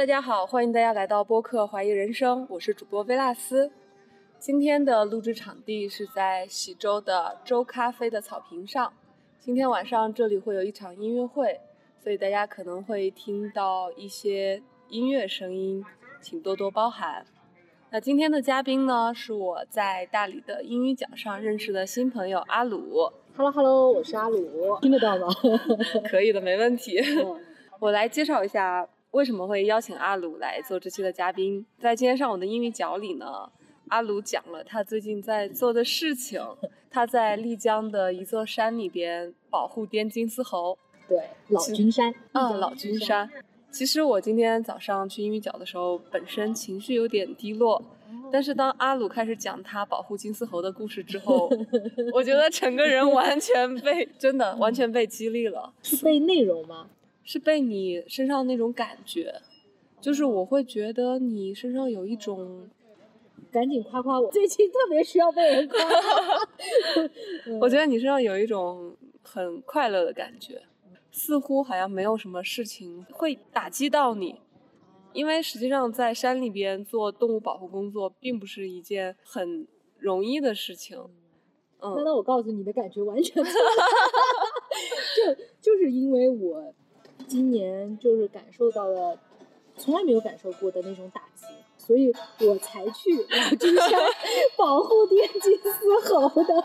大家好，欢迎大家来到播客《怀疑人生》，我是主播薇拉斯。今天的录制场地是在喜洲的周咖啡的草坪上。今天晚上这里会有一场音乐会，所以大家可能会听到一些音乐声音，请多多包涵。那今天的嘉宾呢，是我在大理的英语角上认识的新朋友阿鲁。Hello Hello，我是阿鲁，听得到吗？可以的，没问题。嗯我来介绍一下为什么会邀请阿鲁来做这期的嘉宾。在今天上午的英语角里呢，阿鲁讲了他最近在做的事情。他在丽江的一座山里边保护滇金丝猴。对，老君山啊，老君山。其实我今天早上去英语角的时候，本身情绪有点低落，但是当阿鲁开始讲他保护金丝猴的故事之后，我觉得整个人完全被真的完全被激励了。是被内容吗？是被你身上那种感觉，就是我会觉得你身上有一种，赶紧夸夸我，最近特别需要被人夸。我觉得你身上有一种很快乐的感觉，似乎好像没有什么事情会打击到你，因为实际上在山里边做动物保护工作并不是一件很容易的事情。嗯，那那我告诉你的感觉完全错，就就是因为我今年就是感受到了从来没有感受过的那种打击，所以我才去老君山保护滇金丝猴的。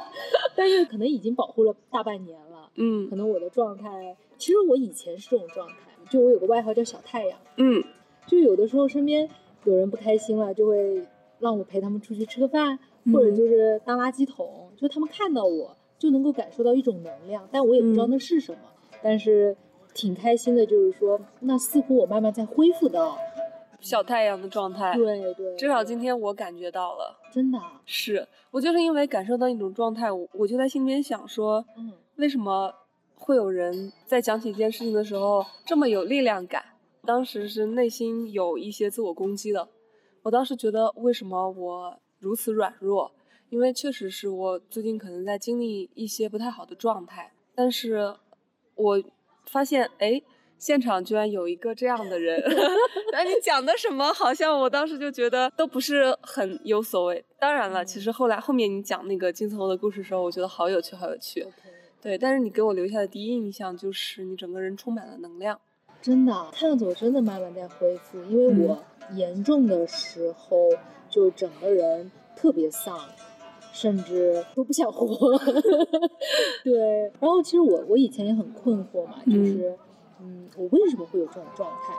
但是可能已经保护了大半年了，嗯可能我的状态，其实我以前是这种状态，就我有个外号叫小太阳，嗯。就有的时候身边有人不开心了，就会让我陪他们出去吃个饭，或者嗯。就是当垃圾桶，就他们看到我就能够感受到一种能量，但我也不知道嗯。那是什么，但是挺开心的，就是说那似乎我慢慢在恢复到小太阳的状态，对对，至少今天我感觉到了。真的啊，是我就是因为感受到一种状态，我我就在心里面想说，嗯为什么会有人在讲起一件事情的时候这么有力量感？当时是内心有一些自我攻击的。我当时觉得，为什么我如此软弱？因为确实是我最近可能在经历一些不太好的状态，但是我发现，哎，现场居然有一个这样的人。那 你讲的什么？好像我当时就觉得都不是很有所谓。当然了，其实后来后面你讲那个金丝猴的故事的时候，我觉得好有趣，好有趣。对，但是你给我留下的第一印象就是你整个人充满了能量。真的啊看样子我真的慢慢在恢复，因为嗯我严重的时候就整个人特别丧。甚至都不想活，对。然后其实我我以前也很困惑嘛，就是，嗯，我为什么会有这种状态？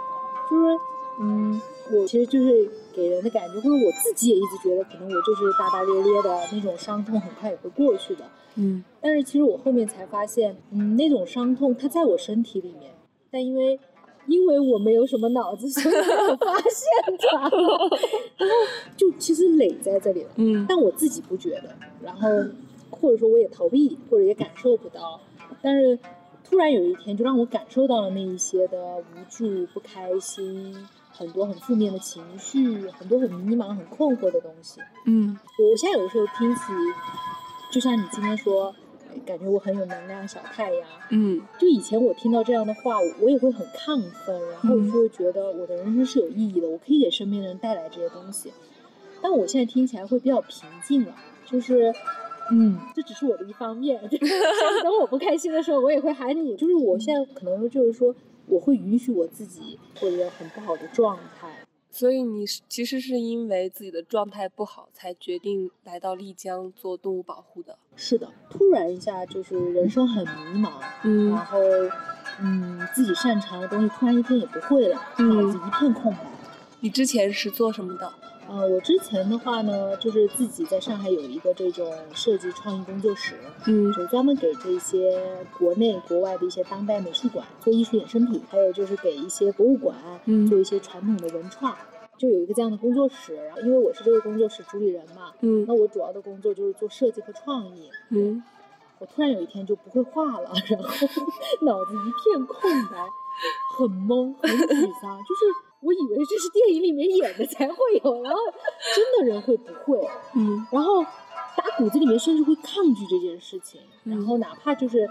就是，嗯，我其实就是给人的感觉，或者我自己也一直觉得，可能我就是大大咧咧的那种伤痛，很快也会过去的。嗯但是其实我后面才发现，嗯，那种伤痛它在我身体里面，但因为因为我没有什么脑子，所以没有发现它，然后就其实累在这里了。嗯但我自己不觉得，然后或者说我也逃避，或者也感受不到，但是突然有一天就让我感受到了那一些的无助、不开心，很多很负面的情绪，很多很迷茫、很困惑的东西。嗯我现在有的时候听起，就像你今天说，哎感觉我很有能量，小太阳。嗯就以前我听到这样的话，我我也会很亢奋，然后嗯就会觉得我的人生是有意义的，我可以给身边的人带来这些东西。但我现在听起来会比较平静了，就是，嗯，这只是我的一方面。就是等我不开心的时候，我也会喊你。就是我现在可能就是说，我会允许我自己或者很不好的状态。所以你是其实是因为自己的状态不好，才决定来到丽江做动物保护的。是的，突然一下就是人生很迷茫，嗯然后，嗯，自己擅长的东西突然一天也不会了，嗯脑子一片空白。你之前是做什么的？呃，我之前的话呢，就是自己在上海有一个这种设计创意工作室，嗯就专门给这些国内国外的一些当代美术馆做艺术衍生品，还有就是给一些博物馆嗯做一些传统的文创，就有一个这样的工作室。然后因为我是这个工作室主理人嘛，嗯那我主要的工作就是做设计和创意。嗯我突然有一天就不会画了，然后 脑子一片空白，很懵，很沮丧。就是我以为这是电影里面演的才会有，然后真的人会不会，嗯然后打骨子里面甚至会抗拒这件事情。然后哪怕就是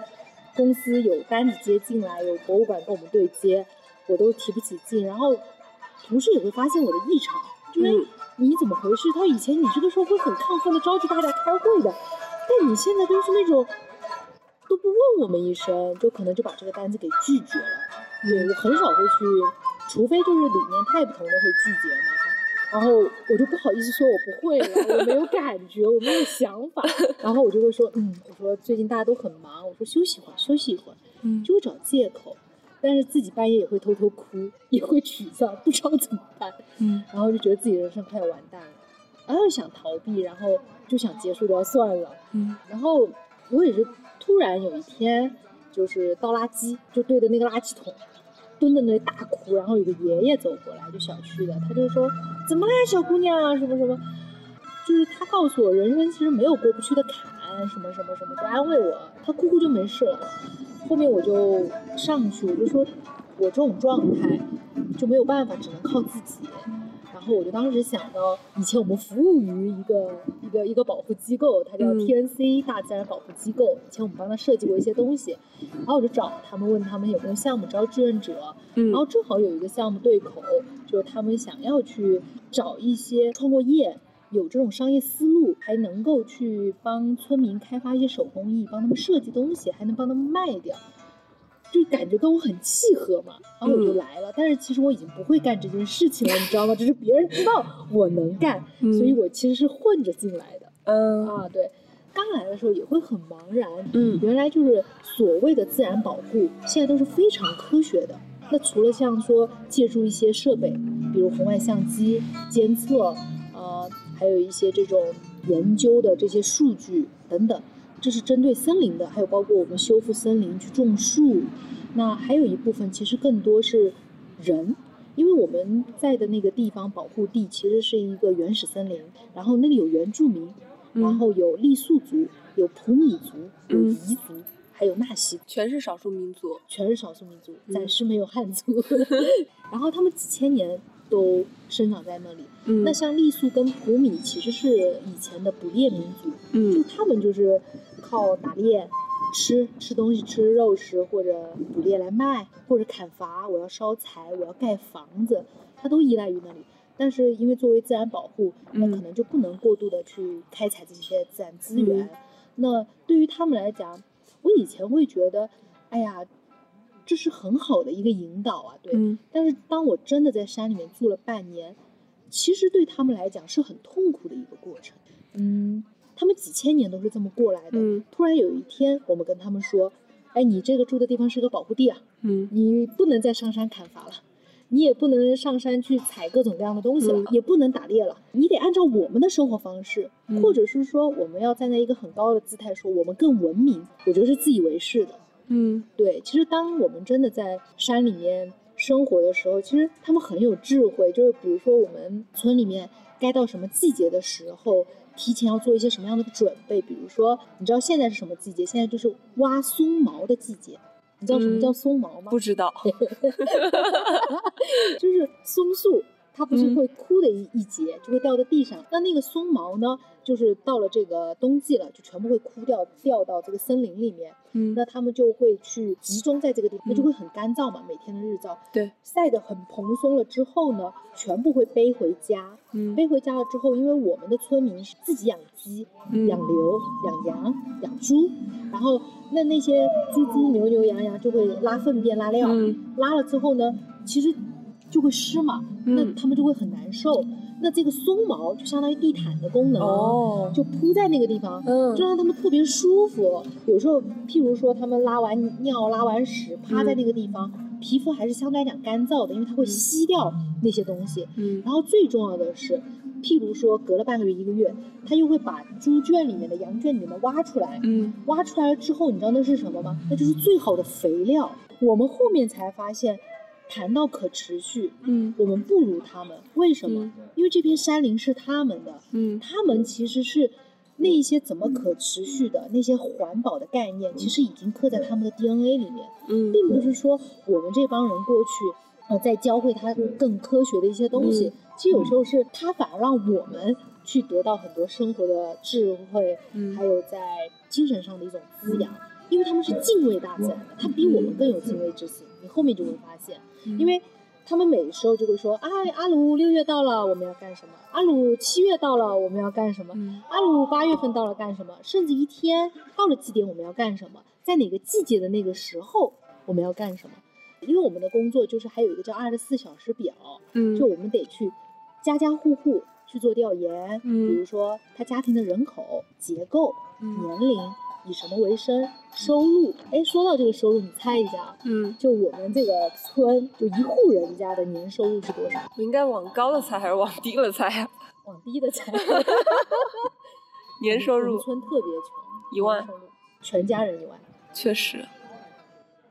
公司有单子接进来，有博物馆跟我们对接，我都提不起劲。然后同事也会发现我的异常，就是你怎么回事？他说以前你这个时候会很亢奋的召集大家开会的，但你现在都是那种都不问我们一声，就可能就把这个单子给拒绝了。对我很少会去，除非就是理念太不同的会拒绝嘛。然后我就不好意思说我不会了，我没有感觉，我没有想法。然后我就会说，嗯，我说最近大家都很忙，我说休息会儿，休息一会儿，嗯，就会找借口。但是自己半夜也会偷偷哭，也会沮丧，不知道怎么办。嗯，然后就觉得自己人生快要完蛋了，然后想逃避，然后就想结束掉算了。嗯，然后我也是突然有一天，就是倒垃圾，就对着那个垃圾桶。蹲在那里大哭，然后有个爷爷走过来，就小区的，他就说：“怎么啦，小姑娘？什么什么？”就是他告诉我，人生其实没有过不去的坎，什么什么什么，就安慰我。他哭哭就没事了。后面我就上去，我就说，我这种状态就没有办法，只能靠自己。然后我就当时想到，以前我们服务于一个一个一个保护机构，它叫 TNC 大自然保护机构。以前我们帮他设计过一些东西，然后我就找他们问他们有没有项目招志愿者，然后正好有一个项目对口，就是他们想要去找一些创过业、有这种商业思路，还能够去帮村民开发一些手工艺，帮他们设计东西，还能帮他们卖掉。就感觉跟我很契合嘛，然后我就来了。但是其实我已经不会干这件事情了，你知道吗？只是别人知道我能干，所以我其实是混着进来的。嗯啊，对，刚来的时候也会很茫然。嗯，原来就是所谓的自然保护，现在都是非常科学的。那除了像说借助一些设备，比如红外相机监测，呃，还有一些这种研究的这些数据等等。这是针对森林的，还有包括我们修复森林去种树，那还有一部分其实更多是人，因为我们在的那个地方保护地其实是一个原始森林，然后那里有原住民，然后有傈僳族，有普米族，有彝族，还有纳西，全是少数民族，全是少数民族，暂时没有汉族，然后他们几千年都生长在那里。那像傈僳跟普米其实是以前的捕猎民族，嗯，就他们就是。靠打猎吃吃东西吃肉食或者捕猎来卖或者砍伐，我要烧柴，我要盖房子，它都依赖于那里。但是因为作为自然保护，那可能就不能过度的去开采这些自然资源。那对于他们来讲，我以前会觉得，哎呀，这是很好的一个引导啊，对。但是当我真的在山里面住了半年，其实对他们来讲是很痛苦的一个过程，嗯。他们几千年都是这么过来的。嗯，突然有一天，我们跟他们说：“哎，你这个住的地方是个保护地啊，嗯，你不能再上山砍伐了，你也不能上山去采各种各样的东西了，也不能打猎了，你得按照我们的生活方式，或者是说，我们要站在一个很高的姿态说我们更文明。我觉得是自以为是的。嗯，对。其实当我们真的在山里面生活的时候，其实他们很有智慧。就是比如说，我们村里面该到什么季节的时候。提前要做一些什么样的准备？比如说，你知道现在是什么季节？现在就是挖松毛的季节。你知道什么叫松毛吗？不知道，就是松树。它不是会枯的一一节，就会掉在地上。那那个松毛呢，就是到了这个冬季了，就全部会枯掉，掉到这个森林里面。嗯，那他们就会去集中在这个地方，那就会很干燥嘛，每天的日照。对，晒得很蓬松了之后呢，全部会背回家。嗯，背回家了之后，因为我们的村民是自己养鸡、养牛、养羊、养猪，然后那那些猪猪、牛牛、羊羊就会拉粪便、拉尿。嗯，拉了之后呢，其实。就会湿嘛，那他们就会很难受。那这个松毛就相当于地毯的功能，就铺在那个地方，就让他们特别舒服。有时候，譬如说他们拉完尿、拉完屎，趴在那个地方，皮肤还是相对来讲干燥的，因为它会吸掉那些东西。嗯，然后最重要的是，譬如说隔了半个月、一个月，他又会把猪圈里面的羊圈里面的挖出来。嗯，挖出来了之后，你知道那是什么吗？那就是最好的肥料。我们后面才发现。谈到可持续，嗯，我们不如他们，为什么？因为这片山林是他们的，嗯，他们其实是那一些怎么可持续的那些环保的概念，其实已经刻在他们的 DNA 里面，嗯，并不是说我们这帮人过去，呃，在教会他更科学的一些东西，其实有时候是他反而让我们去得到很多生活的智慧，嗯，还有在精神上的一种滋养，因为他们是敬畏大自然的，他比我们更有敬畏之心，你后面就会发现。因为他们每时候就会说：“哎，阿鲁六月到了，我们要干什么？阿鲁七月到了，我们要干什么？阿鲁八月份到了干什么？甚至一天到了几点我们要干什么？在哪个季节的那个时候我们要干什么？因为我们的工作就是还有一个叫二十四小时表，嗯，就我们得去家家户户去做调研，嗯，比如说他家庭的人口结构、年龄。”以什么为生？收入？哎，说到这个收入，你猜一下啊嗯，就我们这个村，就一户人家的年收入是多少？我应该往高了猜还是往低了猜啊？往低的猜。年收入。村特别穷。一万。全家人一万。确实。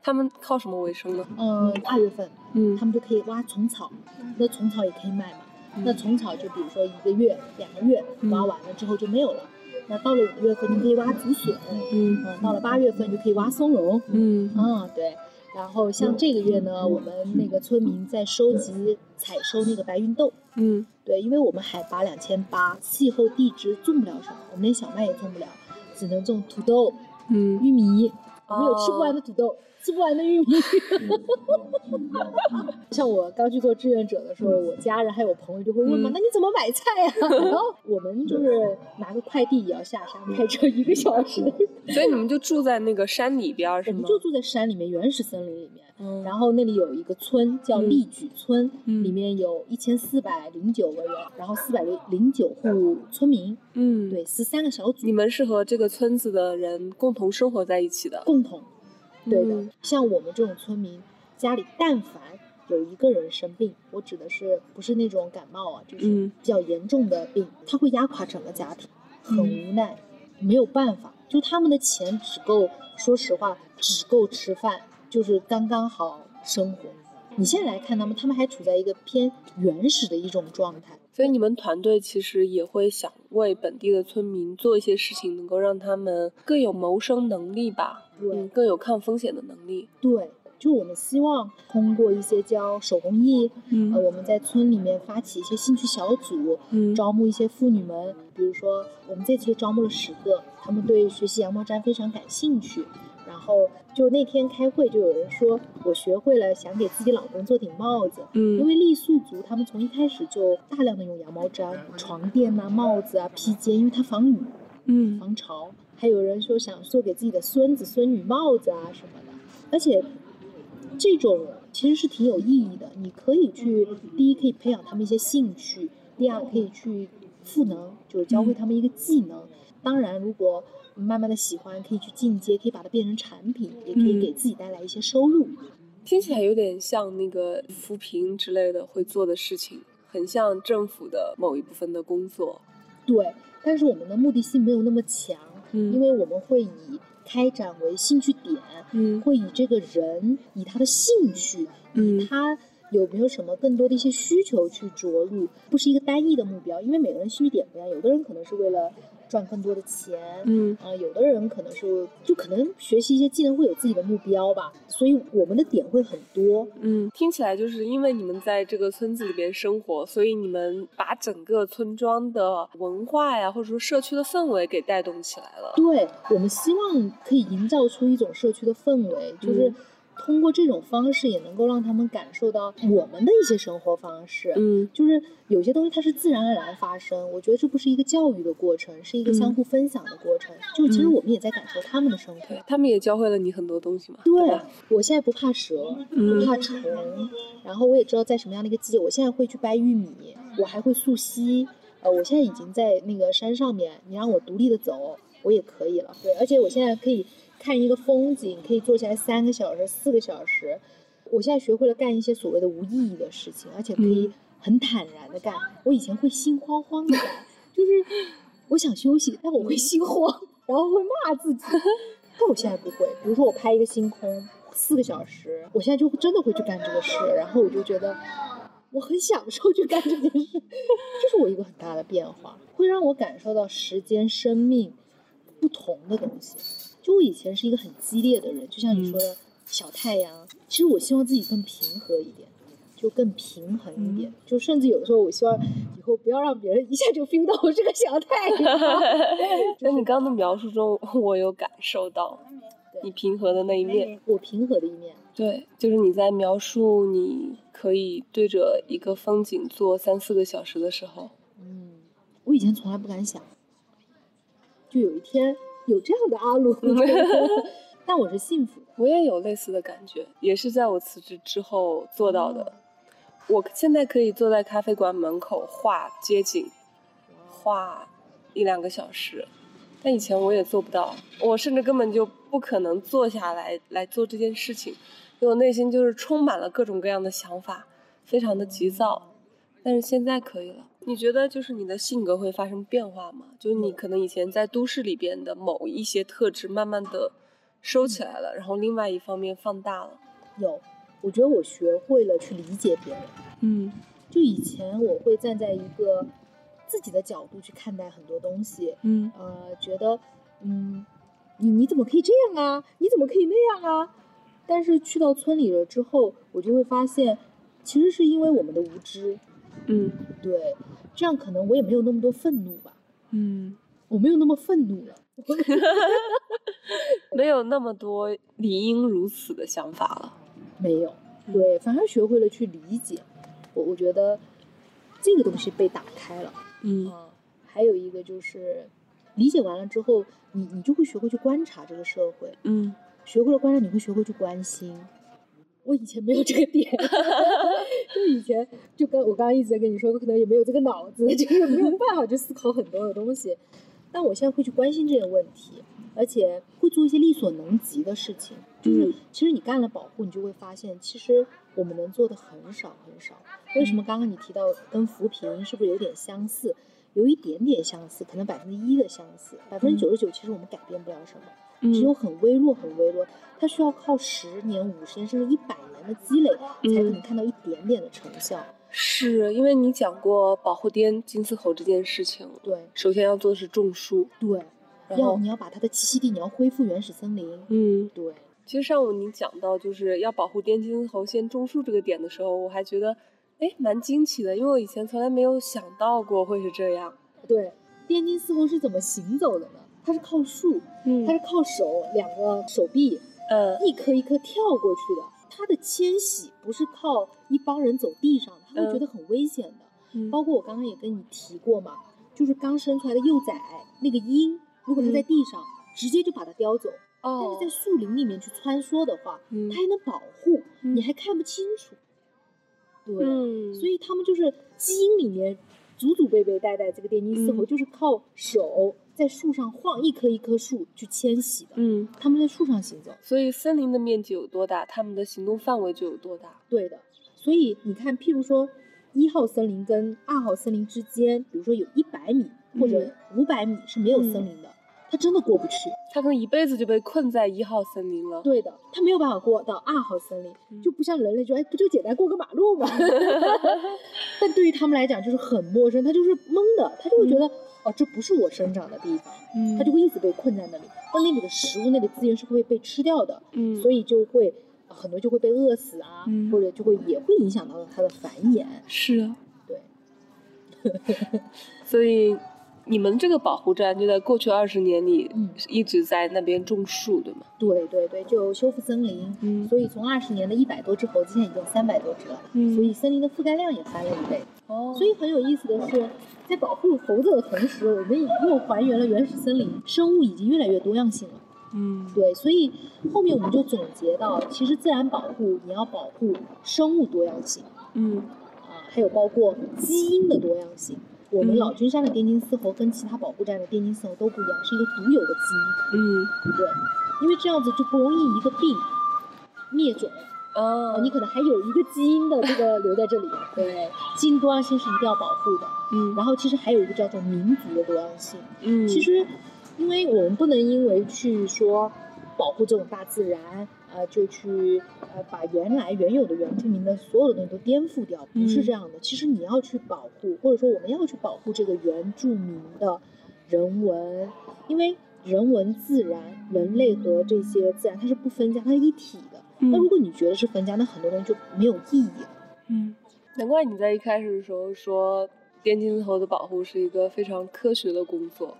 他们靠什么为生呢？嗯，二月份，嗯，他们就可以挖虫草，那虫草也可以卖嘛。那虫草就比如说一个月、两个月挖完了之后就没有了。那到了五月份，就可以挖竹笋，嗯，到了八月份就可以挖松茸，嗯，啊，对。然后像这个月呢，我们那个村民在收集、采收那个白芸豆，嗯，对，因为我们海拔两千八，气候地质种不了什么，我们连小麦也种不了，只能种土豆，嗯，玉米，我们有吃不完的土豆。吃不完的玉米，像我刚去做志愿者的时候，我家人还有朋友就会问嘛，那你怎么买菜呀？然后我们就是拿个快递也要下山开车一个小时，所以你们就住在那个山里边是吗？我们就住在山里面，原始森林里面。嗯，然后那里有一个村叫丽举村，里面有一千四百零九个人，然后四百零零九户村民。嗯，对，十三个小组。你们是和这个村子的人共同生活在一起的？共同。对的，像我们这种村民，家里但凡有一个人生病，我指的是不是那种感冒啊，就是比较严重的病，他会压垮整个家庭，很无奈，没有办法，就他们的钱只够，说实话，只够吃饭，就是刚刚好生活。你现在来看他们，他们还处在一个偏原始的一种状态。所以你们团队其实也会想为本地的村民做一些事情，能够让他们更有谋生能力吧？对，更有抗风险的能力。对，就我们希望通过一些教手工艺，嗯，呃，我们在村里面发起一些兴趣小组，嗯，招募一些妇女们，比如说我们这次就招募了十个，他们对学习羊毛毡非常感兴趣。然后就那天开会，就有人说我学会了，想给自己老公做顶帽子。嗯，因为傈僳族他们从一开始就大量的用羊毛毡、床垫啊、帽子啊、披肩，因为它防雨，嗯，防潮。还有人说想做给自己的孙子孙女帽子啊什么的，而且这种其实是挺有意义的。你可以去，第一可以培养他们一些兴趣，第二可以去赋能，就是教会他们一个技能。当然，如果慢慢的喜欢，可以去进阶，可以把它变成产品，也可以给自己带来一些收入。听起来有点像那个扶贫之类的会做的事情，很像政府的某一部分的工作。对，但是我们的目的性没有那么强，嗯，因为我们会以开展为兴趣点，嗯，会以这个人以他的兴趣，以他有没有什么更多的一些需求去着陆，不是一个单一的目标，因为每个人兴趣点不一样，有的人可能是为了。赚更多的钱，嗯啊，有的人可能是就可能学习一些技能会有自己的目标吧，所以我们的点会很多，嗯，听起来就是因为你们在这个村子里边生活，所以你们把整个村庄的文化呀，或者说社区的氛围给带动起来了。对，我们希望可以营造出一种社区的氛围，就是。通过这种方式，也能够让他们感受到我们的一些生活方式。嗯，就是有些东西它是自然而然发生。我觉得这不是一个教育的过程，是一个相互分享的过程。就其实我们也在感受他们的生活，他们也教会了你很多东西嘛。对，我现在不怕蛇，不怕虫，然后我也知道在什么样的一个季节，我现在会去掰玉米，我还会溯溪。呃，我现在已经在那个山上面，你让我独立的走，我也可以了。对，而且我现在可以。看一个风景可以坐下来三个小时、四个小时。我现在学会了干一些所谓的无意义的事情，而且可以很坦然的干。我以前会心慌慌的干，就是我想休息，但我会心慌，然后会骂自己。但我现在不会。比如说我拍一个星空四个小时，我现在就真的会去干这个事，然后我就觉得我很享受去干这件事。这是我一个很大的变化，会让我感受到时间、生命不同的东西。就我以前是一个很激烈的人，就像你说的小太阳。其实我希望自己更平和一点，就更平衡一点。就甚至有的时候，我希望以后不要让别人一下就 feel 到我是个小太阳。在你刚刚的描述中，我有感受到你平和的那一面。我平和的一面。对，就是你在描述你可以对着一个风景坐三四个小时的时候。嗯，我以前从来不敢想，就有一天有这样的阿鲁，但我是幸福的。我也有类似的感觉，也是在我辞职之后做到的。我现在可以坐在咖啡馆门口画街景，画一两个小时，但以前我也做不到，我甚至根本就不可能坐下来来做这件事情，因为我内心就是充满了各种各样的想法，非常的急躁。但是现在可以了。你觉得就是你的性格会发生变化吗？就是你可能以前在都市里边的某一些特质，慢慢的收起来了，然后另外一方面放大了。有。我觉得我学会了去理解别人，嗯，就以前我会站在一个自己的角度去看待很多东西，嗯，呃，觉得，嗯，你你怎么可以这样啊？你怎么可以那样啊？但是去到村里了之后，我就会发现，其实是因为我们的无知，嗯，对，这样可能我也没有那么多愤怒吧，嗯，我没有那么愤怒了，没有那么多理应如此的想法了。没有，对，反而学会了去理解。我我觉得这个东西被打开了。嗯，还有一个就是理解完了之后，你你就会学会去观察这个社会。嗯，学会了观察，你会学会去关心。我以前没有这个点，就以前就跟我刚刚一直在跟你说，我可能也没有这个脑子，就是没有办法去思考很多的东西。但我现在会去关心这些问题。而且会做一些力所能及的事情，就是其实你干了保护，你就会发现，其实我们能做的很少很少。为什么刚刚你提到跟扶贫是不是有点相似？有一点点相似，可能百分之一的相似，百分之九十九其实我们改变不了什么，只有很微弱很微弱，它需要靠十年、五十年甚至一百年的积累，才可能看到一点点的成效。是因为你讲过保护滇金丝猴这件事情，对，首先要做的是种树，对。要你要把它的栖息地，你要恢复原始森林。嗯，对。其实上午你讲到就是要保护滇金丝猴先种树这个点的时候，我还觉得，哎，蛮惊奇的，因为我以前从来没有想到过会是这样。对，滇金丝猴是怎么行走的呢？它是靠树，它是靠手两个手臂，嗯，一颗一颗跳过去的。它的迁徙不是靠一帮人走地上的，它会觉得很危险的。嗯，包括我刚刚也跟你提过嘛，就是刚生出来的幼崽那个鹰。如果它在地上，直接就把它叼走。哦。但是在树林里面去穿梭的话，它还能保护，你还看不清楚。对。所以他们就是基因里面祖祖辈辈代代这个滇金丝猴就是靠手在树上晃一棵一棵树去迁徙的。嗯。他们在树上行走。所以森林的面积有多大，他们的行动范围就有多大。对的。所以你看，譬如说一号森林跟二号森林之间，比如说有一百米或者五百米是没有森林的。他真的过不去，他可能一辈子就被困在一号森林了。对的，他没有办法过到二号森林，就不像人类，就哎，不就简单过个马路吗？但对于他们来讲，就是很陌生，他就是懵的，他就会觉得哦，这不是我生长的地方，它就会一直被困在那里。那那里的食物、那里资源是会被吃掉的，嗯，所以就会很多就会被饿死啊，或者就会也会影响到它的繁衍。是啊，对，所以。你们这个保护站就在过去二十年里，嗯，一直在那边种树，对吗？对对对，就修复森林，嗯，所以从二十年的一百多只猴子，现在已经三百多只了，嗯，所以森林的覆盖量也翻了一倍。哦，所以很有意思的是，在保护猴子的同时，我们又还原了原始森林，生物已经越来越多样性了。嗯，对，所以后面我们就总结到，其实自然保护你要保护生物多样性，嗯，啊，还有包括基因的多样性。我们老君山的滇金丝猴跟其他保护站的滇金丝猴都不一样，是一个独有的基因。嗯，对，因为这样子就不容易一个病灭种。哦，你可能还有一个基因的这个留在这里。对，基因多样性是一定要保护的。嗯，然后其实还有一个叫做民族的多样性。嗯，其实，因为我们不能因为去说保护这种大自然。呃，就去呃把原来原有的原住民的所有的东西都颠覆掉，不是这样的。其实你要去保护，或者说我们要去保护这个原住民的人文，因为人文、自然、人类和这些自然它是不分家，它是一体的。那如果你觉得是分家，那很多东西就没有意义了。嗯，难怪你在一开始的时候说滇金丝猴的保护是一个非常科学的工作，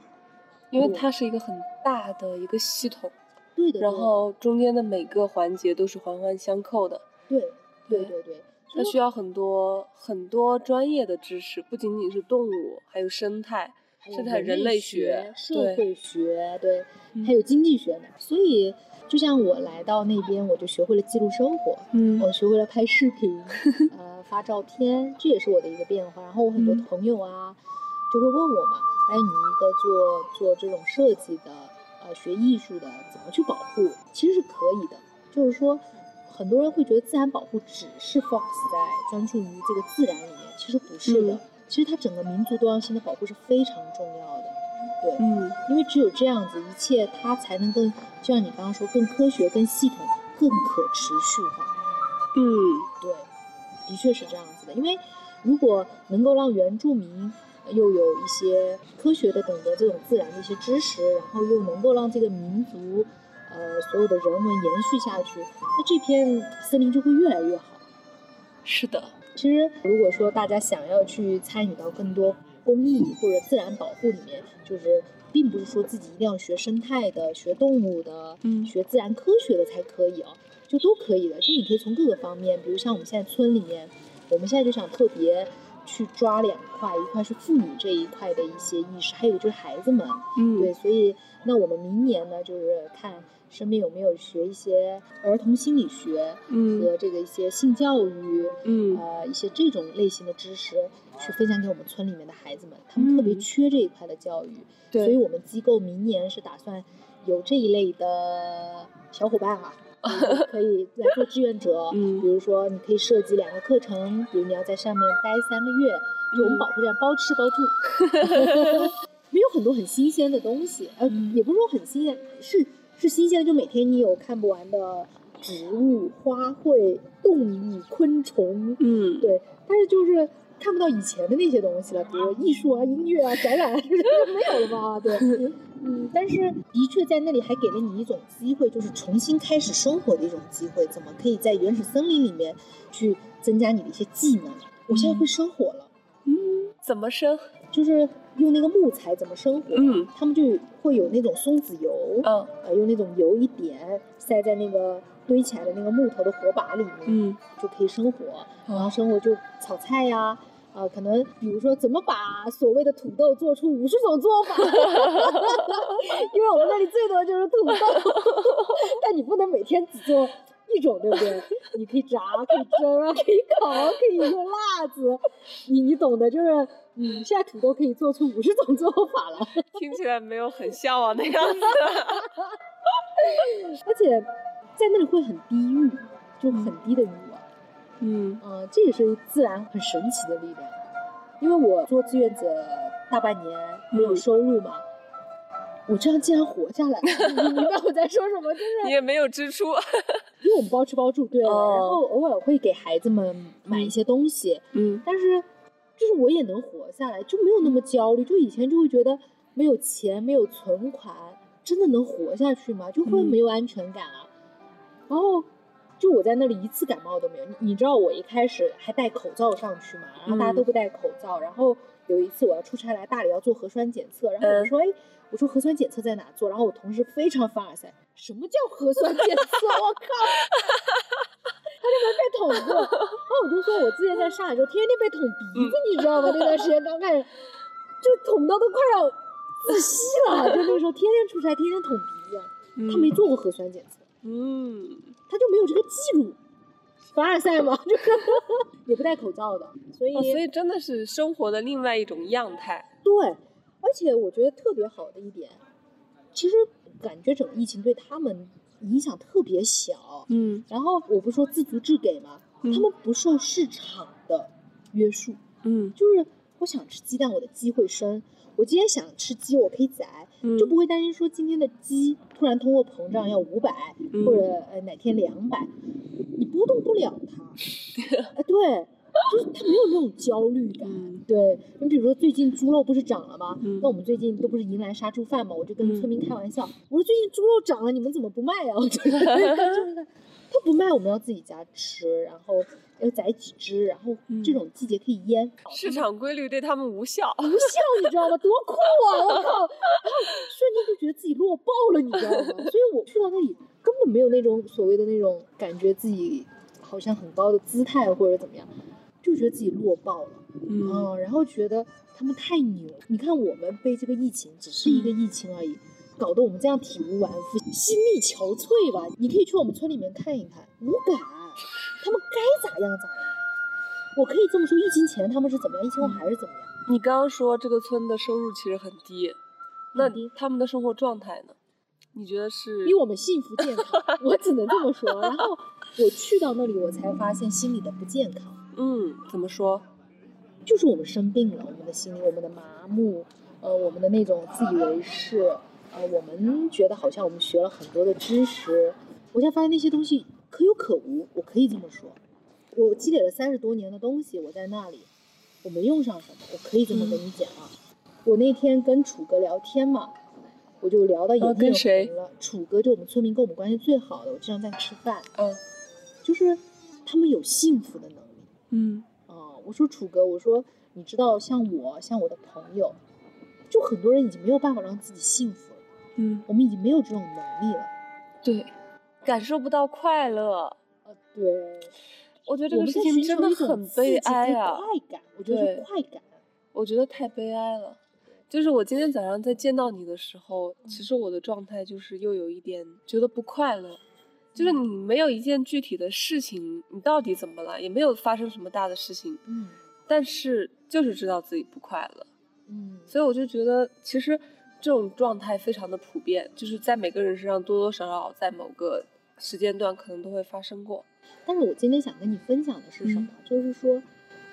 因为它是一个很大的一个系统。对的，然后中间的每个环节都是环环相扣的。对，对对对，它需要很多很多专业的知识，不仅仅是动物，还有生态，生态人类学、社会学，对，嗯还有经济学呢。所以，就像我来到那边，我就学会了记录生活，嗯我学会了拍视频，呃，发照片，这也是我的一个变化。然后我很多嗯朋友啊，就会问我嘛，哎，你一个做做这种设计的，呃，学艺术的，怎么去保护？其实是可以的，就是说，很多人会觉得自然保护只是 focus 在专注于这个自然里面，其实不是的。嗯其实它整个民族多样性的保护是非常重要的，对，嗯因为只有这样子，一切它才能更，就像你刚刚说，更科学、更系统、更可持续化。嗯对，的确是这样子的。因为如果能够让原住民呃又有一些科学的懂得这种自然的一些知识，然后又能够让这个民族呃所有的人文延续下去，那这片森林就会越来越好。是的，其实，如果说大家想要去参与到更多公益或者自然保护里面，就是并不是说自己一定要学生态的、学动物的、嗯学自然科学的才可以啊，就都可以的。就你可以从各个方面，比如像我们现在村里面，我们现在就想特别去抓两块，一块是妇女这一块的一些意识，还有就是孩子们，嗯。对，所以那我们明年呢，就是看身边有没有学一些儿童心理学嗯。和这个一些性教育，嗯。呃，一些这种类型的知识去分享给我们村里面的孩子们，他们特别嗯。缺这一块的教育，对，所以我们机构明年是打算有这一类的小伙伴啊。就是可以来做志愿者，嗯。比如说你可以设计两个课程，比如你要在上面待三个月，就我们嗯保护站包吃包住，没有很多很新鲜的东西，呃，嗯也不是说很新鲜，是是新鲜的，就每天你有看不完的植物、花卉、动物、昆虫，嗯对，但是就是看不到以前的那些东西了，比如艺术啊、音乐啊、展览没有了吧，对，嗯，但是的确在那里还给了你一种机会，就是重新开始生活的一种机会，怎么可以在原始森林里面去增加你的一些技能？我现在会生火了。嗯，怎么生？就是用那个木材怎么生火，嗯他们就会有那种松子油，嗯呃，用那种油一点，塞在那个堆起来的那个木头的火把里面，嗯就可以生火。然后生火就炒菜呀，啊、可能比如说怎么把所谓的土豆做出五十种做法，因为我们那里最多就是土豆，但你不能每天只做。一种对不对？你可以炸，可以蒸啊，可以烤，可以用辣子，你你懂的，就是嗯，现在土豆可以做出五十种做法了。听起来没有很向往的样子。而且在那里会很低欲，就很低的欲望。嗯呃、这也是自然很神奇的力量。因为我做志愿者大半年没有嗯收入嘛，我这样竟然活下来了。你明白我在说什么？就是你也没有支出。因为我们包吃包住，对，哦然后偶尔会给孩子们买一些东西，嗯但是就是我也能活下来，就没有那么焦虑。就以前就会觉得没有钱、没有存款，真的能活下去吗？就会嗯没有安全感啊。然后就我在那里一次感冒都没有。你你知道我一开始还戴口罩上去嘛，然后大家嗯都不戴口罩。然后有一次我要出差来大理要做核酸检测，然后我说，哎，我说核酸检测在哪做？然后我同事非常凡尔赛，什么叫核酸检测？我靠！他就没被捅过，然后我就说，我之前在上海的时候，天天被捅鼻子，你知道吗？那段时间刚开始，就捅到都快要窒息了，就那个时候天天出差，天天捅鼻子。他没做过核酸检测，嗯他就没有这个记录。凡尔赛嘛，就是 也不戴口罩的，所以、哦，所以真的是生活的另外一种样态。对，而且我觉得特别好的一点，其实感觉整个疫情对他们影响特别小。嗯。然后我不是说自足自给嘛，嗯。他们不受市场的约束，嗯。就是我想吃鸡蛋，我的鸡会生；我今天想吃鸡，我可以宰，嗯，就不会担心说今天的鸡突然通货膨胀要五百、嗯或者呃哪天两百，你波动不了它。哎，对，就是它没有那种焦虑感。嗯对你比如说最近猪肉不是涨了吗？嗯那我们最近都不是迎来杀猪饭嘛，我就跟嗯村民开玩笑，我说最近猪肉涨了，你们怎么不卖呀、我就是就是他不卖，我们要自己家吃，然后要宰几只，然后这种季节可以腌。市场规律对他们无效。无效，你知道吗？多酷啊！我靠，然后瞬间就觉得自己弱爆了，你知道吗？所以我去到那里根本没有那种所谓的那种感觉自己好像很高的姿态或者怎么样，就觉得自己弱爆了，嗯，然后觉得他们太牛。你看我们被这个疫情，只是一个疫情而已，搞得我们这样体无完肤、心力憔悴吧？你可以去我们村里面看一看，无感，他们该咋样咋样。我可以这么说，疫情前他们是怎么样，疫情后还是怎么样？你刚刚说这个村的收入其实很低，那他们的生活状态呢？你觉得是比我们幸福健康？我只能这么说。然后我去到那里，我才发现心理的不健康。嗯，怎么说？就是我们生病了，我们的心理，我们的麻木，呃，我们的那种自以为是，呃，我们觉得好像我们学了很多的知识，我现在发现那些东西可有可无。我可以这么说，我积累了三十多年的东西，我在那里，我没用上什么。我可以这么跟你讲啊，我那天跟楚哥聊天嘛。我就聊到眼睛红了，楚哥就我们村民跟我们关系最好的，我经常在吃饭，嗯，就是他们有幸福的能力，嗯，啊，我说楚哥，我说你知道像我像我的朋友，就很多人已经没有办法让自己幸福了，嗯，我们已经没有这种能力了，对，感受不到快乐，呃，对，我觉得这个事情真的很悲哀啊，快。感，我觉得快感，我觉得太悲哀了。就是我今天早上在见到你的时候，其实我的状态就是又有一点觉得不快乐，就是你没有一件具体的事情，你到底怎么了？也没有发生什么大的事情，嗯，但是就是知道自己不快乐，嗯，所以我就觉得其实这种状态非常的普遍，就是在每个人身上多多少少在某个时间段可能都会发生过。但是我今天想跟你分享的是什么？就是说。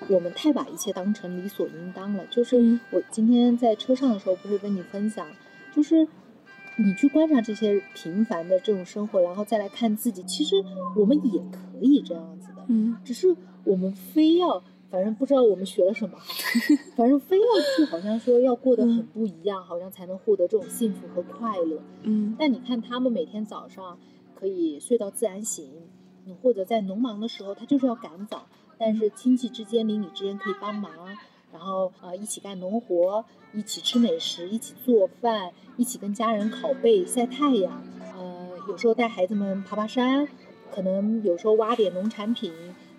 我们太把一切当成理所应当了。就是我今天在车上的时候，不是跟你分享，就是你去观察这些平凡的这种生活，然后再来看自己，其实我们也可以这样子的。嗯，只是我们非要，反正不知道我们学了什么，反正非要去，好像说要过得很不一样，好像才能获得这种幸福和快乐。嗯，但你看他们每天早上可以睡到自然醒，或者在农忙的时候，他就是要赶早。但是亲戚之间、邻里之间可以帮忙，然后呃一起干农活，一起吃美食，一起做饭，一起跟家人拷贝、晒太阳，呃有时候带孩子们爬爬山，可能有时候挖点农产品，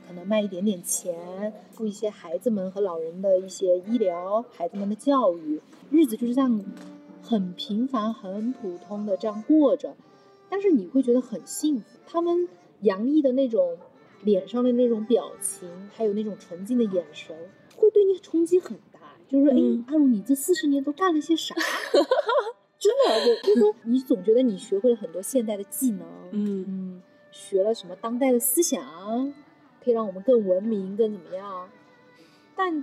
可能卖一点点钱，付一些孩子们和老人的一些医疗、孩子们的教育，日子就是这样很平凡、很普通的这样过着，但是你会觉得很幸福，他们洋溢的那种。脸上的那种表情，还有那种纯净的眼神，会对你冲击很大。就是说，哎，阿如，你这四十年都干了些啥？真的，我就说，你总觉得你学会了很多现代的技能，嗯嗯，学了什么当代的思想，可以让我们更文明、更怎么样？但，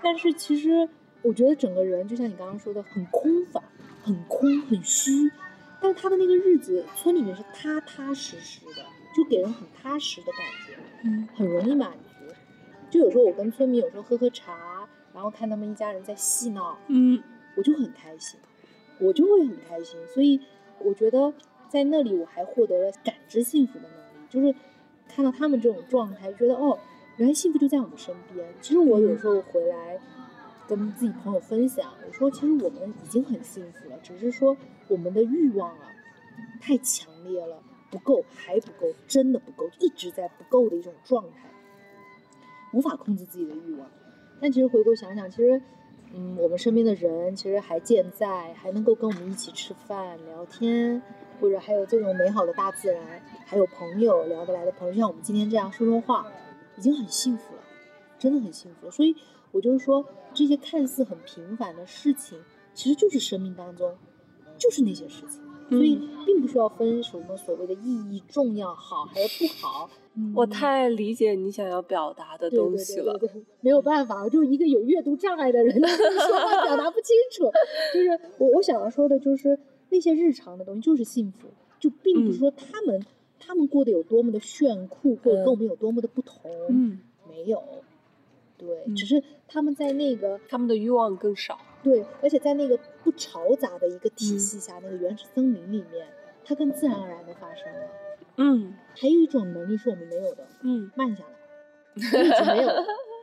但是其实，我觉得整个人就像你刚刚说的，很空乏，很空，很虚。但是他的那个日子，村里面是踏踏实实的。就给人很踏实的感觉，嗯，很容易满足。就有时候我跟村民有时候喝喝茶，然后看他们一家人在戏闹，嗯，我就很开心，我就会很开心。所以我觉得在那里我还获得了感知幸福的能力，就是看到他们这种状态，觉得哦，原来幸福就在我们身边。其实我有时候回来跟自己朋友分享，我说其实我们已经很幸福了，只是说我们的欲望啊太强烈了。不够，还不够，真的不够，一直在不够的一种状态，无法控制自己的欲望。但其实回过想想，其实，嗯，我们身边的人其实还健在，还能够跟我们一起吃饭聊天，或者还有这种美好的大自然，还有朋友聊得来的朋友，像我们今天这样说说话，已经很幸福了，真的很幸福。所以，我就是说，这些看似很平凡的事情，其实就是生命当中，就是那些事情。所以并不需要分什么所谓的意义重要好还是不好。我太理解你想要表达的东西了。对对对对，没有办法，我就一个有阅读障碍的人，说话表达不清楚。就是我我想要说的，就是那些日常的东西就是幸福，就并不是说他们他们过得有多么的炫酷，或者跟我们有多么的不同。嗯，没有。对，只是他们在那个他们的欲望更少。对，而且在那个不嘈杂的一个体系下，那个原始森林里面，它更自然而然的发生了。嗯，还有一种能力是我们没有的，嗯，慢下来，我已经没有。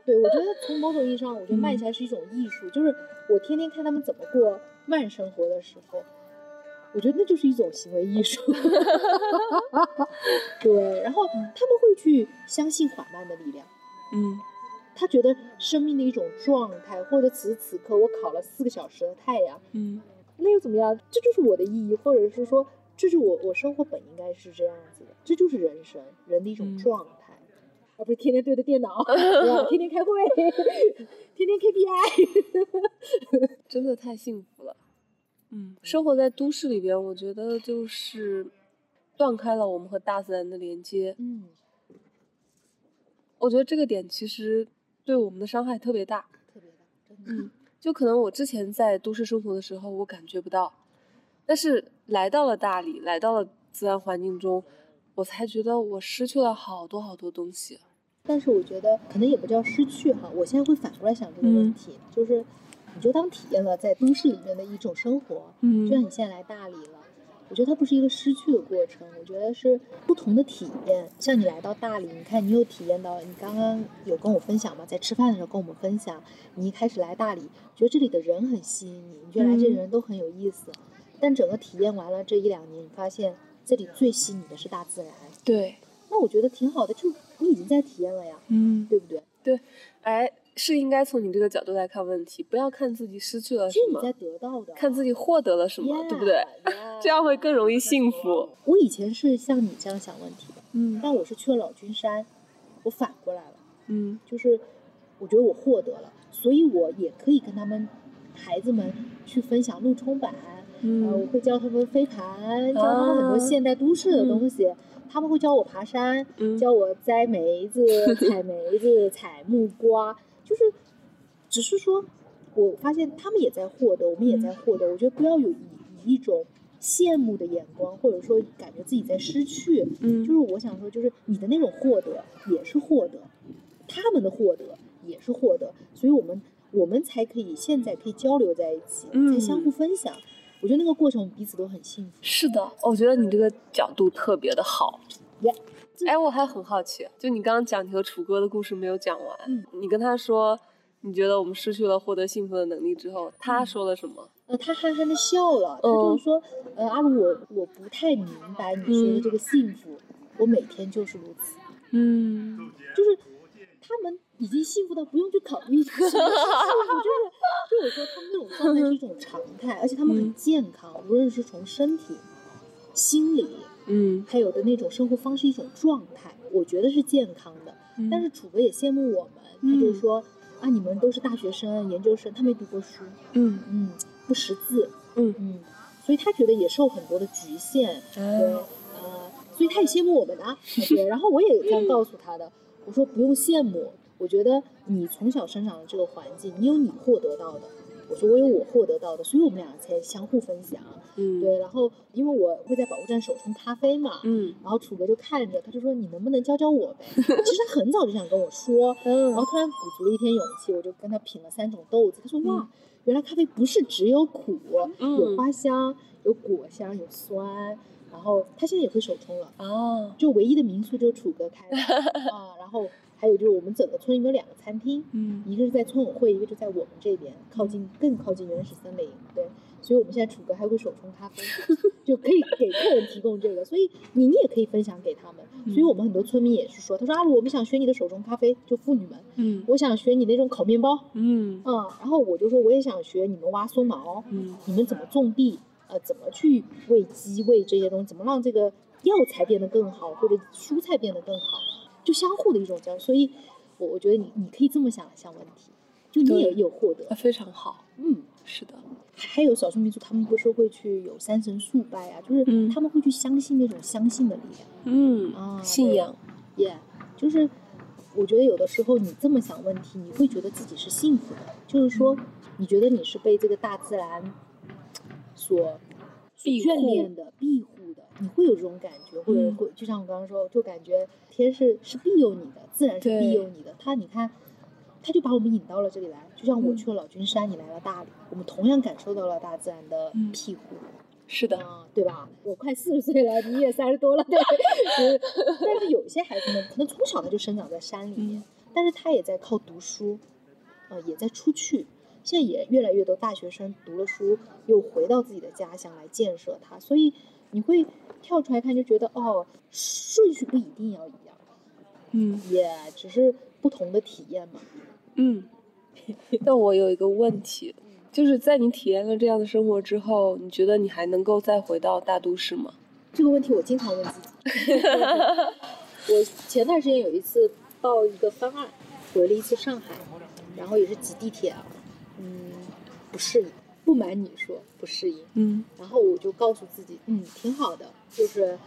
对，我觉得从某种意义上，我觉得慢下来是一种艺术。就是我天天看他们怎么过慢生活的时候，我觉得那就是一种行为艺术。对，然后他们会去相信缓慢的力量。嗯，他觉得生命的一种状态，或者此时此刻我烤了四个小时的太阳，嗯，那又怎么样？这就是我的意义，或者是说，这是我我生活本应该是这样子的，这就是人生人的一种状态，而不是天天对着电脑，天天开会，天天 KPI，真的太幸福了。嗯，生活在都市里边，我觉得就是断开了我们和大自然的连接。嗯，我觉得这个点其实对我们的伤害特别大。特别大，真的。嗯，就可能我之前在都市生活的时候，我感觉不到，但是来到了大理，来到了自然环境中，我才觉得我失去了好多好多东西。但是我觉得可能也不叫失去哈，我现在会反过来想这个问题，就是。你就当体验了在都市里面的一种生活，嗯，就像你现在来大理了，我觉得它不是一个失去的过程，我觉得是不同的体验。像你来到大理，你看你有体验到，你刚刚有跟我分享吗？在吃饭的时候跟我们分享，你一开始来大理，觉得这里的人很吸引你，你觉得来这里人都很有意思，但整个体验完了这一两年，你发现这里最吸引你的是大自然。对，那我觉得挺好的，就你已经在体验了呀，嗯，对不对？对，哎。是应该从你这个角度来看问题，不要看自己失去了什么，你在得到的，看自己获得了什么，对不对？这样会更容易幸福。我以前是像你这样想问题的，嗯，但我是去了老君山，我反过来了，嗯，就是我觉得我获得了，所以我也可以跟他们孩子们去分享路冲板，嗯，我会教他们飞盘，教他们很多现代都市的东西。他们会教我爬山，教我摘梅子、采梅子、采木瓜。就是，只是说，我发现他们也在获得，我们也在获得。我觉得不要有以以一种羡慕的眼光，或者说感觉自己在失去。嗯，就是我想说，就是你的那种获得也是获得，他们的获得也是获得，所以我们我们才可以现在可以交流在一起，在相互分享。我觉得那个过程彼此都很幸福。是的，我觉得你这个角度特别的好。哎，我还很好奇，就你刚刚讲你和楚哥的故事没有讲完，嗯，你跟他说你觉得我们失去了获得幸福的能力之后，他说了什么？呃，他憨憨的笑了，他就是说，呃，阿鲁，我我不太明白你说的这个幸福，我每天就是如此，嗯，就是他们已经幸福到不用去考虑什么幸福，就是，就我说他们那种状态是一种常态，而且他们很健康，无论是从身体、心理。嗯，还有的那种生活方式一种状态，我觉得是健康的。但是楚哥也羡慕我们，他就是说啊，你们都是大学生、研究生，他没读过书，嗯嗯，不识字，嗯嗯，所以他觉得也受很多的局限，对，呃，所以他也羡慕我们的，对。然后我也这样告诉他的，我说不用羡慕，我觉得你从小生长的这个环境，你有你获得到的。我说我有我获得到的，所以我们俩才相互分享。嗯，对。然后因为我会在保护站手冲咖啡嘛，嗯，然后楚哥就看着，他就说你能不能教教我呗？其实他很早就想跟我说，嗯，然后突然鼓足了一天勇气，我就跟他品了三种豆子。他说哇，原来咖啡不是只有苦，有花香，有果香，有酸。然后他现在也会手冲了，哦，就唯一的民宿就是楚哥开的 啊，然后。还有就是我们整个村里面有两个餐厅，嗯，一个是在村委会，一个就在我们这边，靠近更靠近原始森林，对，所以我们现在楚哥还会手冲咖啡，就可以给客人提供这个，所以你你也可以分享给他们，所以我们很多村民也是说，他说啊，我们想学你的手冲咖啡，就妇女们，嗯，我想学你那种烤面包，嗯，啊，然后我就说我也想学你们挖松毛，嗯，你们怎么种地，呃，怎么去喂鸡喂这些东西，怎么让这个药材变得更好，或者蔬菜变得更好。就相互的一种交，所以，我我觉得你你可以这么想想问题，就你也有获得，非常好，嗯，是的，还有少数民族，他们不是会去有三神素拜啊，就是他们会去相信那种相信的力量，嗯。啊，信仰，耶，就是我觉得有的时候你这么想问题，你会觉得自己是幸福的，就是说你觉得你是被这个大自然所眷恋的庇护。你会有这种感觉，或者会就像我刚刚说，就感觉天是是庇佑你的，自然是庇佑你的。他你看，他就把我们引到了这里来，就像我去了老君山，你来了大理，我们同样感受到了大自然的庇护。是的，对吧？我快四十岁了，你也三十多了，对。但是有些孩子们可能从小他就生长在山里面，但是他也在靠读书，呃，也在出去。现在也越来越多大学生读了书，又回到自己的家乡来建设它，所以你会跳出来看，就觉得哦，顺序不一定要一样，嗯，也只是不同的体验嘛。嗯，但我有一个问题，就是在你体验了这样的生活之后，你觉得你还能够再回到大都市吗？这个问题我经常问自己。我前段时间有一次报一个方案，回了一次上海，然后也是挤地铁啊，嗯，不适应，不瞒你说不适应。嗯然后我就告诉自己，嗯，挺好的，就是，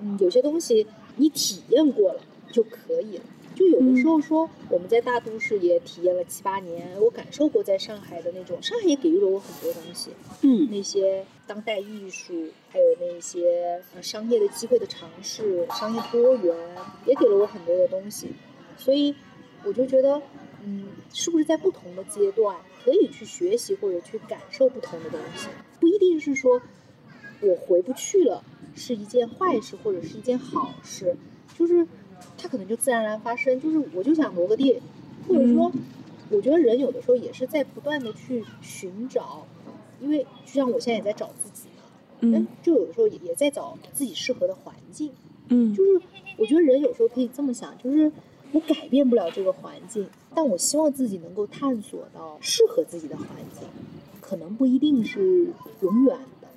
嗯，有些东西你体验过了就可以了。就有的时候说，我们在大都市也体验了七八年，我感受过在上海的那种，上海也给予了我很多东西，嗯那些当代艺术，还有那些呃商业的机会的尝试，商业多元，也给了我很多的东西。所以我就觉得，嗯，是不是在不同的阶段可以去学习或者去感受不同的东西，不一定是说我回不去了是一件坏事或者是一件好事，就是它可能就自然而然发生。就是我就想挪个地，或者说，我觉得人有的时候也是在不断的去寻找，因为就像我现在也在找自己嘛，嗯嗯，就有的时候也也在找自己适合的环境。嗯就是我觉得人有时候可以这么想，就是我改变不了这个环境，但我希望自己能够探索到适合自己的环境，可能不一定是永远的。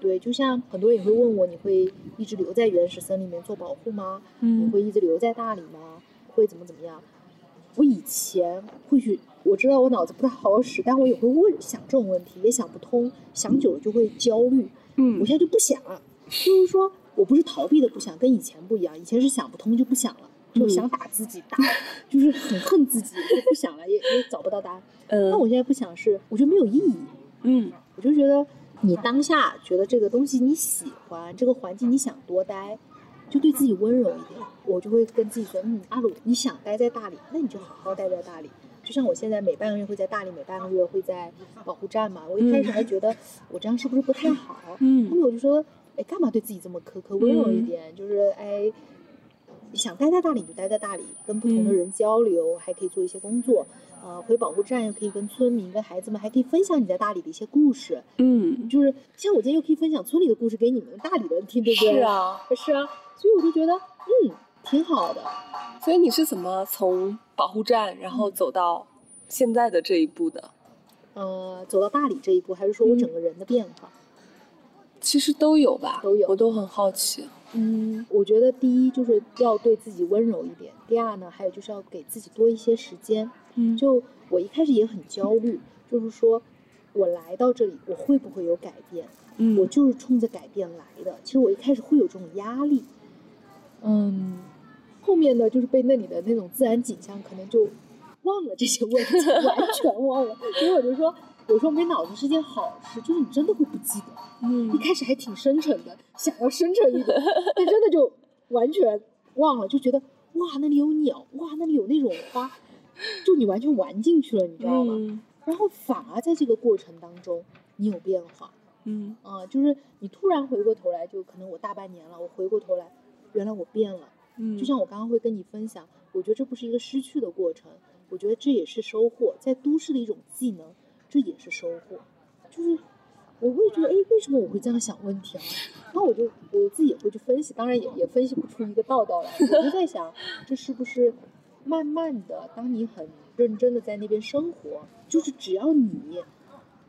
对，就像很多人也会问我，你会一直留在原始森林里面做保护吗？你嗯会一直留在大理吗？会怎么怎么样？我以前会去我知道我脑子不太好使，但我也会问想这种问题，也想不通，想久了就会焦虑。嗯我现在就不想了，就是说我不是逃避的不想，跟以前不一样，以前是想不通就不想了，就嗯想打自己，打 就是很恨自己，就不想了，也也找不到答案。嗯那我现在不想是，我觉得没有意义，嗯我就觉得你当下觉得这个东西你喜欢，这个环境你想多待，就对自己温柔一点。我就会跟自己说，嗯，阿鲁，你想待在大理，那你就好好待在大理。就像我现在每半个月会在大理，每半个月会在保护站嘛。我一开始还觉得我这样是不是不太好，后嗯面我就说，哎，干嘛对自己这么苛刻，温柔一点，就是哎。想待在大理就待在大理，跟不同的嗯人交流，还可以做一些工作。呃，回保护站又可以跟村民、跟孩子们，还可以分享你在大理的一些故事。嗯就是像我今天又可以分享村里的故事给你们大理的人听，对不对？是，啊，是啊，所以我就觉得，嗯，挺好的。所以你是怎么从保护站然后走到现在的这一步的？呃，走到大理这一步，还是说我整个人的变化？其实都有吧，都有我都很好奇。嗯，我觉得第一就是要对自己温柔一点，第二呢，还有就是要给自己多一些时间。嗯就我一开始也很焦虑，就是说我来到这里，我会不会有改变？嗯我就是冲着改变来的。其实我一开始会有这种压力，嗯，后面呢，就是被那里的那种自然景象，可能就忘了这些问题，完全忘了。所以我就说，有时候没脑子是件好事，就是你真的会不记得。嗯一开始还挺深沉的，想要深沉一点，但真的就完全忘了，就觉得哇，那里有鸟，哇，那里有那种花，就你完全玩进去了，你知道吗？嗯然后反而在这个过程当中，你有变化。嗯啊、就是你突然回过头来，就可能我大半年了，我回过头来，原来我变了。嗯，就像我刚刚会跟你分享，我觉得这不是一个失去的过程，我觉得这也是收获，在都市的一种技能，这也是收获。就是我会觉得，哎，为什么我会这样想问题啊？然后我就我自己也会去分析，当然也也分析不出一个道道来。我就在想，这是不是慢慢的，当你很认真的在那边生活，就是只要你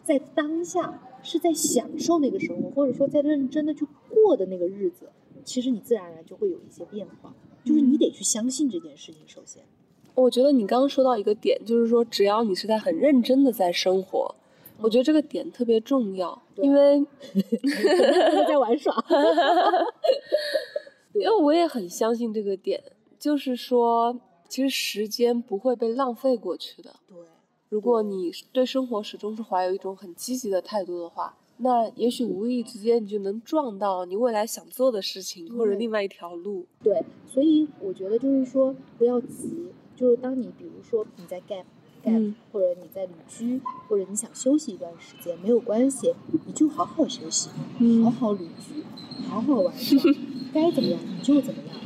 在当下是在享受那个生活，或者说在认真的去过的那个日子，其实你自然而然就会有一些变化。就是你得去相信这件事情，首先，我觉得你刚刚说到一个点，就是说只要你是在很认真的在生活，我觉得这个点特别重要，因为 在玩耍。因为我也很相信这个点，就是说其实时间不会被浪费过去的。对，如果你对生活始终是怀有一种很积极的态度的话，那也许无意之间你就能撞到你未来想做的事情，或者另外一条路。对，所以我觉得就是说不要急，就是当你比如说你在 gap gap，、嗯或者你在旅居，或者你想休息一段时间，没有关系，你就好好休息，嗯好好旅居，好好玩耍，该怎么样你就怎么样，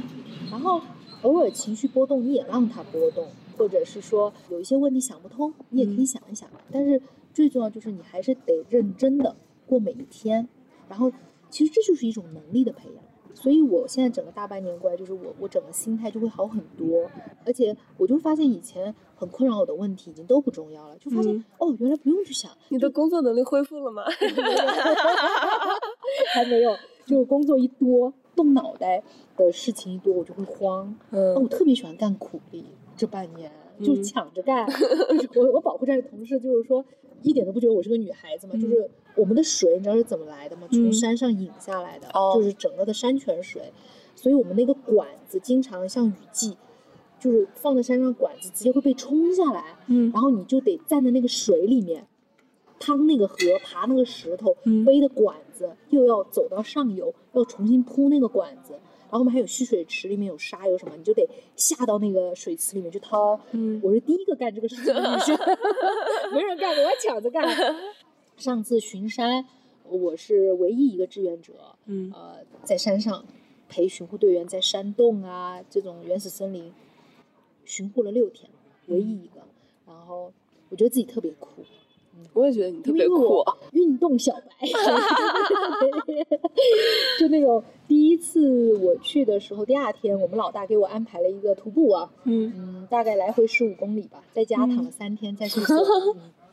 然后偶尔情绪波动你也让它波动，或者是说有一些问题想不通，你也可以想一想。但是最重要就是你还是得认真的过每一天。然后其实这就是一种能力的培养。所以我现在整个大半年过来，就是我我整个心态就会好很多，而且我就发现以前很困扰我的问题已经都不重要了，就发现哦，原来不用去想。你的工作能力恢复了吗？还没有，就是工作一多，动脑袋的事情一多，我就会慌。嗯，我特别喜欢干苦力，这半年就抢着干。就是我我保护站的同事就是说。一点都不觉得我是个女孩子嘛，就是我们的水你知道是怎么来的吗？从山上引下来的，就是整个的山泉水，所以我们那个管子经常像雨季，就是放在山上管子直接会被冲下来，嗯，然后你就得站在那个水里面，趟那个河，爬那个石头，背的管子又要走到上游，要重新铺那个管子。然后我们还有蓄水池，里面有沙有什么，你就得下到那个水池里面去掏。嗯，我是第一个干这个事情的女生，没人干，我还抢着干。上次巡山，我是唯一一个志愿者。嗯，呃，在山上陪巡护队员在山洞啊这种原始森林巡护了六天，唯一一个。然后我觉得自己特别酷。我也觉得你特别酷，运动小白，就那种第一次我去的时候，第二天我们老大给我安排了一个徒步啊，嗯嗯，大概来回十五公里吧，在家躺了三天，在 宿舍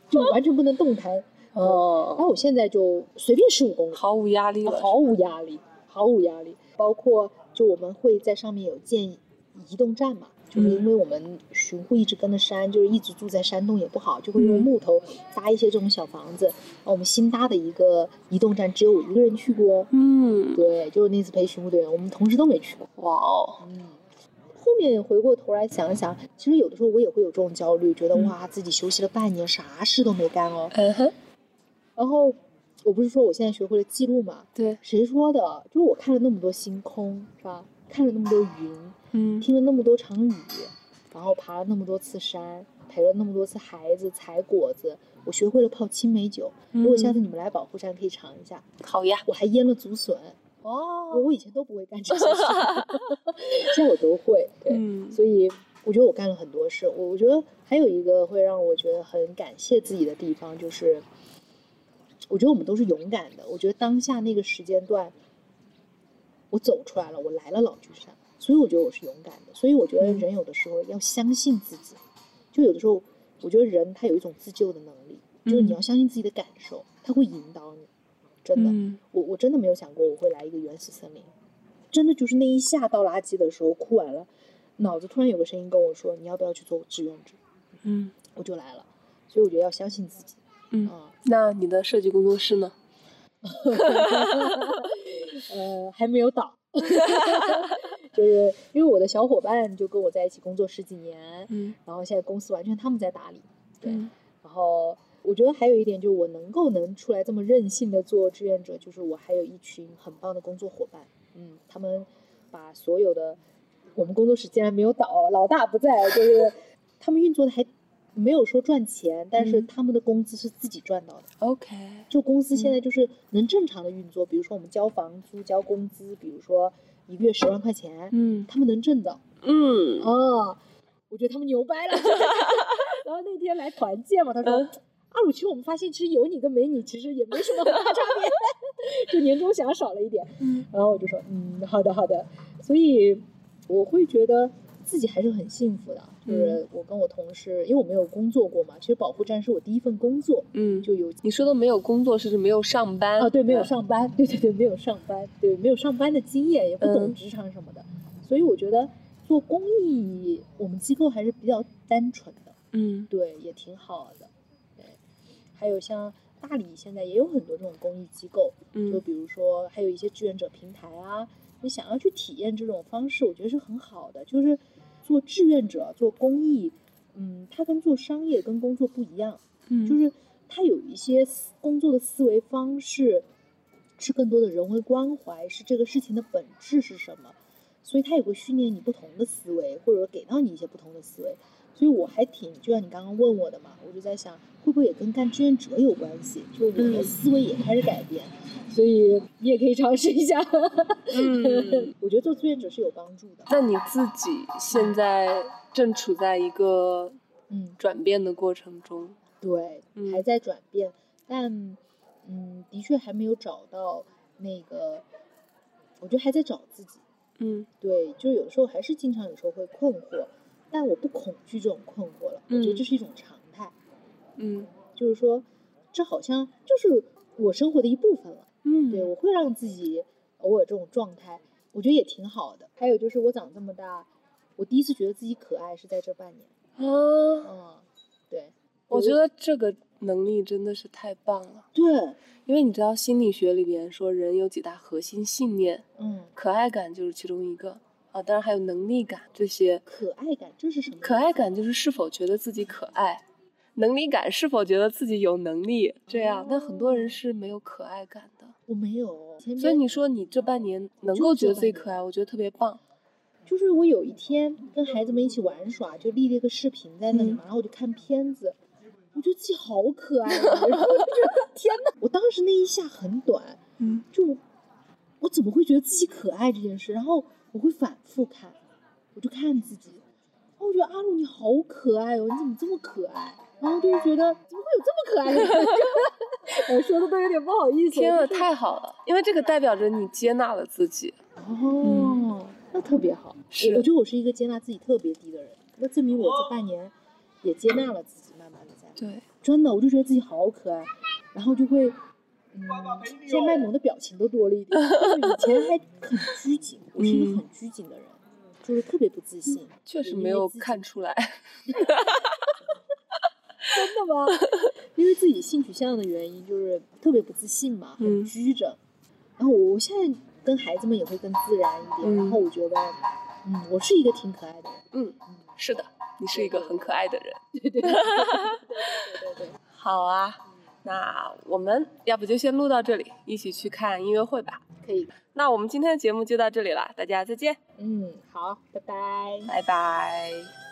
就完全不能动弹哦。然后我现在就随便十五公里，毫无压力了，毫无压力，毫无压力。包括就我们会在上面有建移动站嘛。就是因为我们巡护一直跟着山，就是一直住在山洞也不好，就会用木头搭一些这种小房子。我们新搭的一个移动站，只有我一个人去过。嗯，对，就是那次陪巡护队员，我们同事都没去过。哇哦，嗯。后面回过头来想想，其实有的时候我也会有这种焦虑，觉得哇，自己休息了半年，啥事都没干哦。嗯哼。然后我不是说我现在学会了记录嘛？对。谁说的？就是我看了那么多星空，是吧？看了那么多云。嗯，听了那么多场雨，然后爬了那么多次山，陪了那么多次孩子采果子，我学会了泡青梅酒。如果下次你们来保护山，可以尝一下。好呀，我还腌了竹笋。哦，我以前都不会干这些事，现在我都会。对，所以我觉得我干了很多事。我我觉得还有一个会让我觉得很感谢自己的地方，就是我觉得我们都是勇敢的。我觉得当下那个时间段，我走出来了，我来了老君山。所以我觉得我是勇敢的，所以我觉得人有的时候要相信自己，就有的时候我觉得人他有一种自救的能力，就是你要相信自己的感受，他会引导你。真的，我我真的没有想过我会来一个原始森林，真的就是那一下倒垃圾的时候哭完了，脑子突然有个声音跟我说你要不要去做志愿者？嗯，我就来了。所以我觉得要相信自己。嗯，那你的设计工作室呢？呃，还没有倒。就是因为我的小伙伴就跟我在一起工作十几年，嗯，然后现在公司完全他们在打理，对，然后我觉得还有一点就是我能够能出来这么任性的做志愿者，就是我还有一群很棒的工作伙伴，嗯，他们把所有的我们工作室竟然没有倒，老大不在，就是他们运作的还没有说赚钱，但是他们的工资是自己赚到的，OK，就公司现在就是能正常的运作，比如说我们交房租、交工资，比如说。一个月十万块钱，嗯，他们能挣的，嗯，哦，我觉得他们牛掰了。然后那天来团建嘛，他说：“阿鲁，其实我们发现，其实有你跟没你，其实也没什么大差别，就年终奖少了一点。”嗯，然后我就说：“嗯，好的，好的。”所以我会觉得。自己还是很幸福的，就是我跟我同事，因为我没有工作过嘛，其实保护站是我第一份工作，嗯，就有你说的没有工作，是指没有上班啊？对，没有上班，对对对，没有上班，对，没有上班的经验，也不懂职场什么的，所以我觉得做公益，我们机构还是比较单纯的，嗯，对，也挺好的，对，还有像大理现在也有很多这种公益机构，嗯，就比如说还有一些志愿者平台啊，你想要去体验这种方式，我觉得是很好的，就是。做志愿者做公益，嗯，他跟做商业跟工作不一样，嗯，就是他有一些工作的思维方式，是更多的人文关怀，是这个事情的本质是什么，所以他也会训练你不同的思维，或者说给到你一些不同的思维，所以我还挺就像你刚刚问我的嘛，我就在想会不会也跟干志愿者有关系，就我的思维也开始改变。所以你也可以尝试一下，嗯，我觉得做志愿者是有帮助的。那你自己现在正处在一个嗯转变的过程中。对，嗯还在转变，但嗯，的确还没有找到那个，我觉得还在找自己。嗯对，就有的时候还是经常有时候会困惑，但我不恐惧这种困惑了，我觉得嗯这是一种常态，嗯就是说，这好像就是我生活的一部分了。嗯，对，我会让自己偶尔这种状态，我觉得也挺好的。还有就是我长这么大，我第一次觉得自己可爱是在这半年。啊，嗯，对，我觉得这个能力真的是太棒了。对，因为你知道心理学里边说人有几大核心信念，嗯，可爱感就是其中一个啊，当然还有能力感这些。可爱感这是什么？可爱感就是是否觉得自己可爱，能力感是否觉得自己有能力这样。但很多人是没有可爱感的，我没有，所以你说你这半年能够觉得自己可爱，我觉得特别棒。就是我有一天跟孩子们一起玩耍，就立了一个视频在那里然后我就看片子，我觉得自己好可爱啊！然后我就觉得 天呐，我当时那一下很短，嗯就我怎么会觉得自己可爱这件事？然后我会反复看，我就看自己，我觉得阿鲁你好可爱哦，你怎么这么可爱？然后就是觉得怎么会有这么可爱的人？我说的都有点不好意思。天呐，太好了，因为这个代表着你接纳了自己。哦，那特别好。是我我觉得我是一个接纳自己特别低的人，那证明我这半年也接纳了自己，慢慢的在。对，真的，我就觉得自己好可爱，然后就会，嗯，现在卖萌的表情都多了一点。以前还很拘谨，我是一个嗯很拘谨的人，就是特别不自信。确实没有看出来。真的吗？因为自己性取向的原因，就是特别不自信嘛，很嗯拘着。然后我现在跟孩子们也会更自然一点，然嗯后我觉得，嗯，我是一个挺可爱的人。嗯，是的，你是一个很可爱的人。对对对对对对对。好啊，那我们要不就先录到这里，一起去看音乐会吧。可以。那我们今天的节目就到这里了，大家再见，嗯，好，拜拜。拜拜。